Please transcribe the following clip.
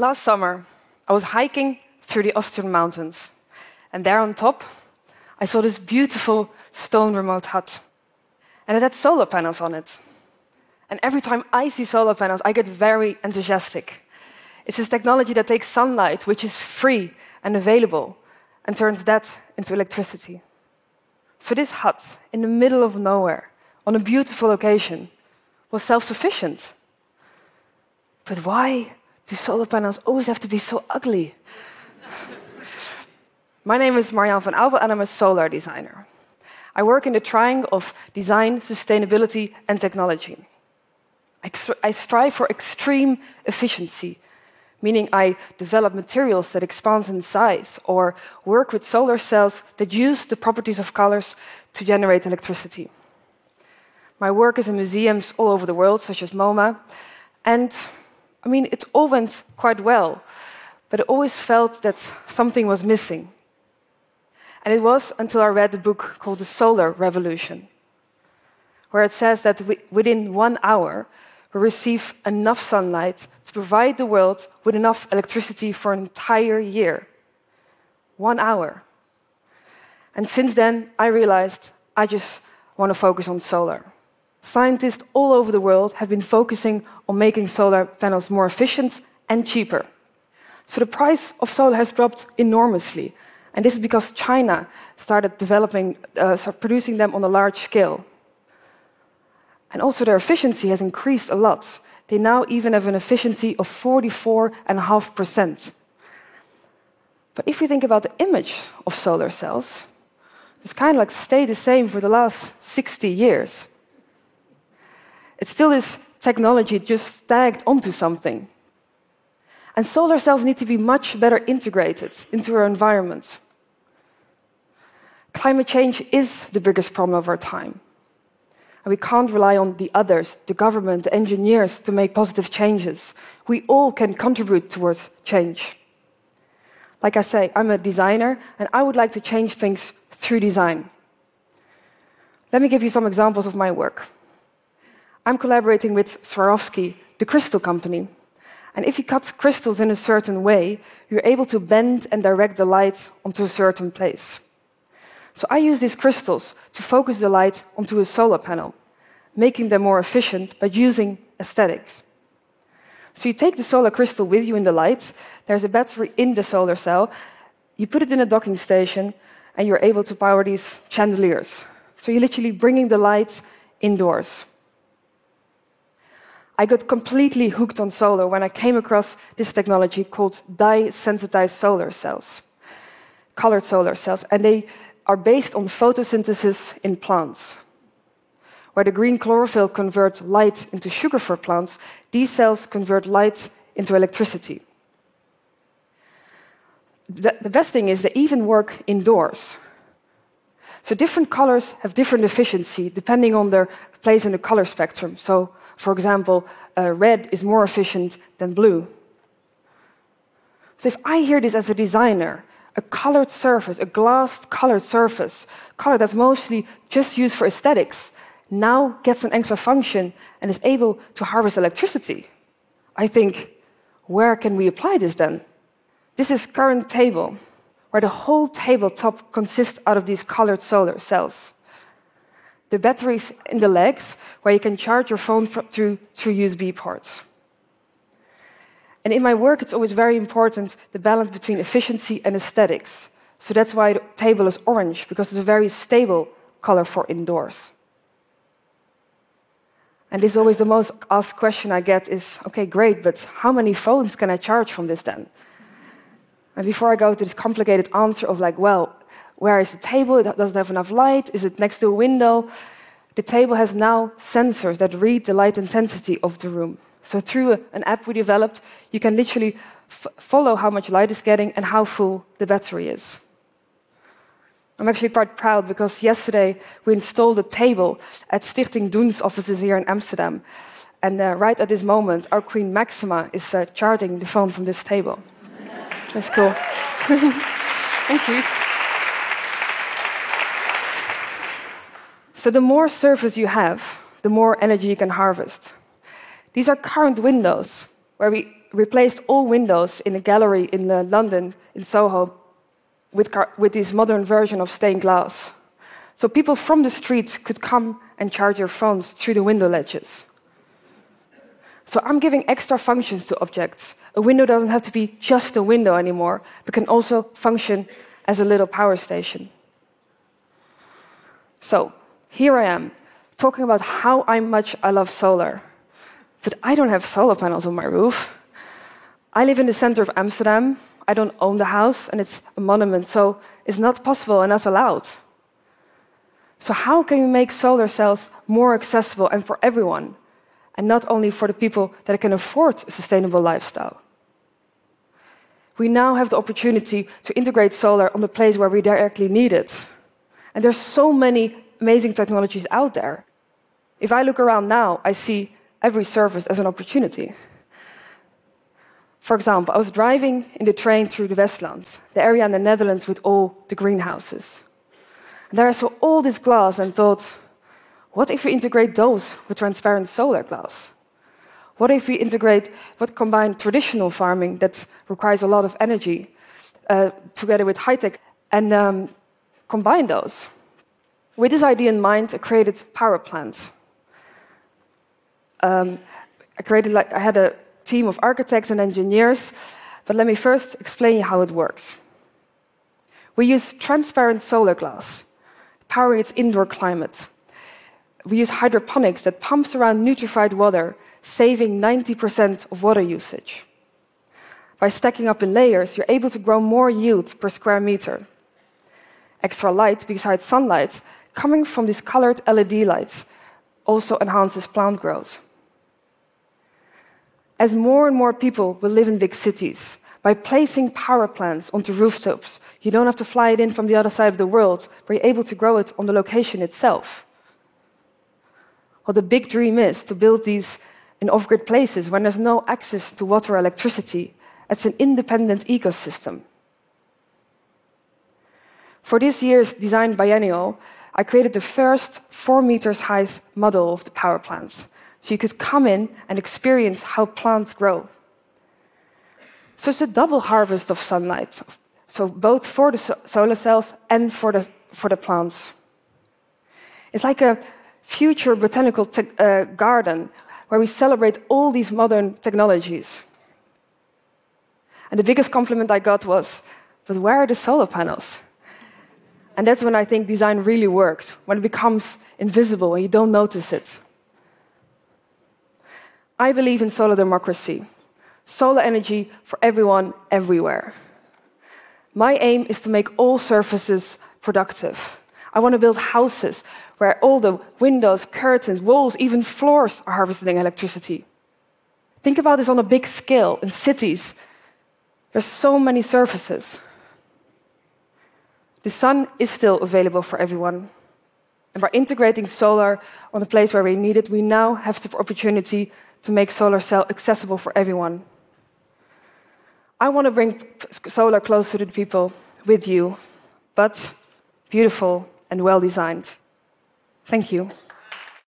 Last summer, I was hiking through the Austrian mountains, and there on top, I saw this beautiful stone remote hut. And it had solar panels on it. And every time I see solar panels, I get very enthusiastic. It's this technology that takes sunlight, which is free and available, and turns that into electricity. So, this hut in the middle of nowhere, on a beautiful location, was self sufficient. But why do solar panels always have to be so ugly? My name is Marjan van Aubel, and I'm a solar designer. I work in the triangle of design, sustainability, and technology. I strive for extreme efficiency, meaning I develop materials that expand in size or work with solar cells that use the properties of colors to generate electricity. My work is in museums all over the world, such as MoMA, and I mean, it all went quite well, but I always felt that something was missing. And it was until I read a book called The Solar Revolution, where it says that within one hour, we receive enough sunlight to provide the world with enough electricity for an entire year. One hour. And since then, I realized I just want to focus on solar. Scientists all over the world have been focusing on making solar panels more efficient and cheaper. So the price of solar has dropped enormously. And this is because China started developing, uh, producing them on a large scale. And also their efficiency has increased a lot. They now even have an efficiency of 44.5%. But if we think about the image of solar cells, it's kind of like stayed the same for the last 60 years. It's still is technology just tagged onto something. And solar cells need to be much better integrated into our environment. Climate change is the biggest problem of our time. And we can't rely on the others, the government, the engineers, to make positive changes. We all can contribute towards change. Like I say, I'm a designer, and I would like to change things through design. Let me give you some examples of my work. I'm collaborating with Swarovski, the crystal company. And if you cut crystals in a certain way, you're able to bend and direct the light onto a certain place. So I use these crystals to focus the light onto a solar panel, making them more efficient by using aesthetics. So you take the solar crystal with you in the light, there's a battery in the solar cell, you put it in a docking station, and you're able to power these chandeliers. So you're literally bringing the light indoors. I got completely hooked on solar when I came across this technology called dye sensitized solar cells, colored solar cells, and they are based on photosynthesis in plants. Where the green chlorophyll converts light into sugar for plants, these cells convert light into electricity. The best thing is they even work indoors. So different colors have different efficiency depending on their place in the color spectrum. So for example, uh, red is more efficient than blue. So if I hear this as a designer, a colored surface, a glass colored surface, color that's mostly just used for aesthetics, now gets an extra function and is able to harvest electricity. I think, where can we apply this then? This is current table, where the whole tabletop consists out of these colored solar cells the batteries in the legs, where you can charge your phone through, through USB ports. And in my work, it's always very important the balance between efficiency and aesthetics. So that's why the table is orange, because it's a very stable color for indoors. And this is always the most asked question I get is, okay, great, but how many phones can I charge from this then? And before I go to this complicated answer of like, well, where is the table? It doesn't have enough light? Is it next to a window? The table has now sensors that read the light intensity of the room. So through an app we developed, you can literally follow how much light is getting and how full the battery is. I'm actually quite proud because yesterday we installed a table at Stichting Doen's offices here in Amsterdam. And uh, right at this moment, our Queen Maxima is uh, charging the phone from this table. That's cool. Thank you. So the more surface you have, the more energy you can harvest. These are current windows, where we replaced all windows in a gallery in uh, London, in Soho, with, with this modern version of stained glass. So people from the street could come and charge their phones through the window ledges. So I'm giving extra functions to objects. A window doesn't have to be just a window anymore, but can also function as a little power station. So here I am, talking about how much I love solar. But I don't have solar panels on my roof. I live in the center of Amsterdam. I don't own the house, and it's a monument, so it's not possible and not allowed. So, how can we make solar cells more accessible and for everyone, and not only for the people that can afford a sustainable lifestyle? We now have the opportunity to integrate solar on the place where we directly need it. And there's so many amazing technologies out there. If I look around now, I see every service as an opportunity. For example, I was driving in the train through the Westland, the area in the Netherlands with all the greenhouses. And there I saw all this glass and thought, what if we integrate those with transparent solar glass? What if we integrate what combine traditional farming that requires a lot of energy uh, together with high tech and um, combine those? With this idea in mind, I created power plants. Um, I created like I had a team of architects and engineers, but let me first explain how it works. We use transparent solar glass, powering its indoor climate. We use hydroponics that pumps around nutrified water, saving 90% of water usage. By stacking up in layers, you're able to grow more yield per square meter. Extra light, besides sunlight, coming from these colored LED lights, also enhances plant growth as more and more people will live in big cities, by placing power plants onto rooftops, you don't have to fly it in from the other side of the world, but you're able to grow it on the location itself. The big dream is to build these in off grid places when there's no access to water or electricity. It's an independent ecosystem. For this year's design biennial, I created the first four meters high model of the power plants. So you could come in and experience how plants grow. So it's a double harvest of sunlight, so both for the solar cells and for the, for the plants. It's like a future botanical uh, garden where we celebrate all these modern technologies. And the biggest compliment I got was, but where are the solar panels? And that's when I think design really works, when it becomes invisible and you don't notice it. I believe in solar democracy, solar energy for everyone, everywhere. My aim is to make all surfaces productive. I want to build houses where all the windows, curtains, walls, even floors are harvesting electricity. Think about this on a big scale in cities. There's so many surfaces. The sun is still available for everyone. And by integrating solar on a place where we need it, we now have the opportunity to make solar cell accessible for everyone. I want to bring solar closer to the people with you, but beautiful and well designed. Thank you.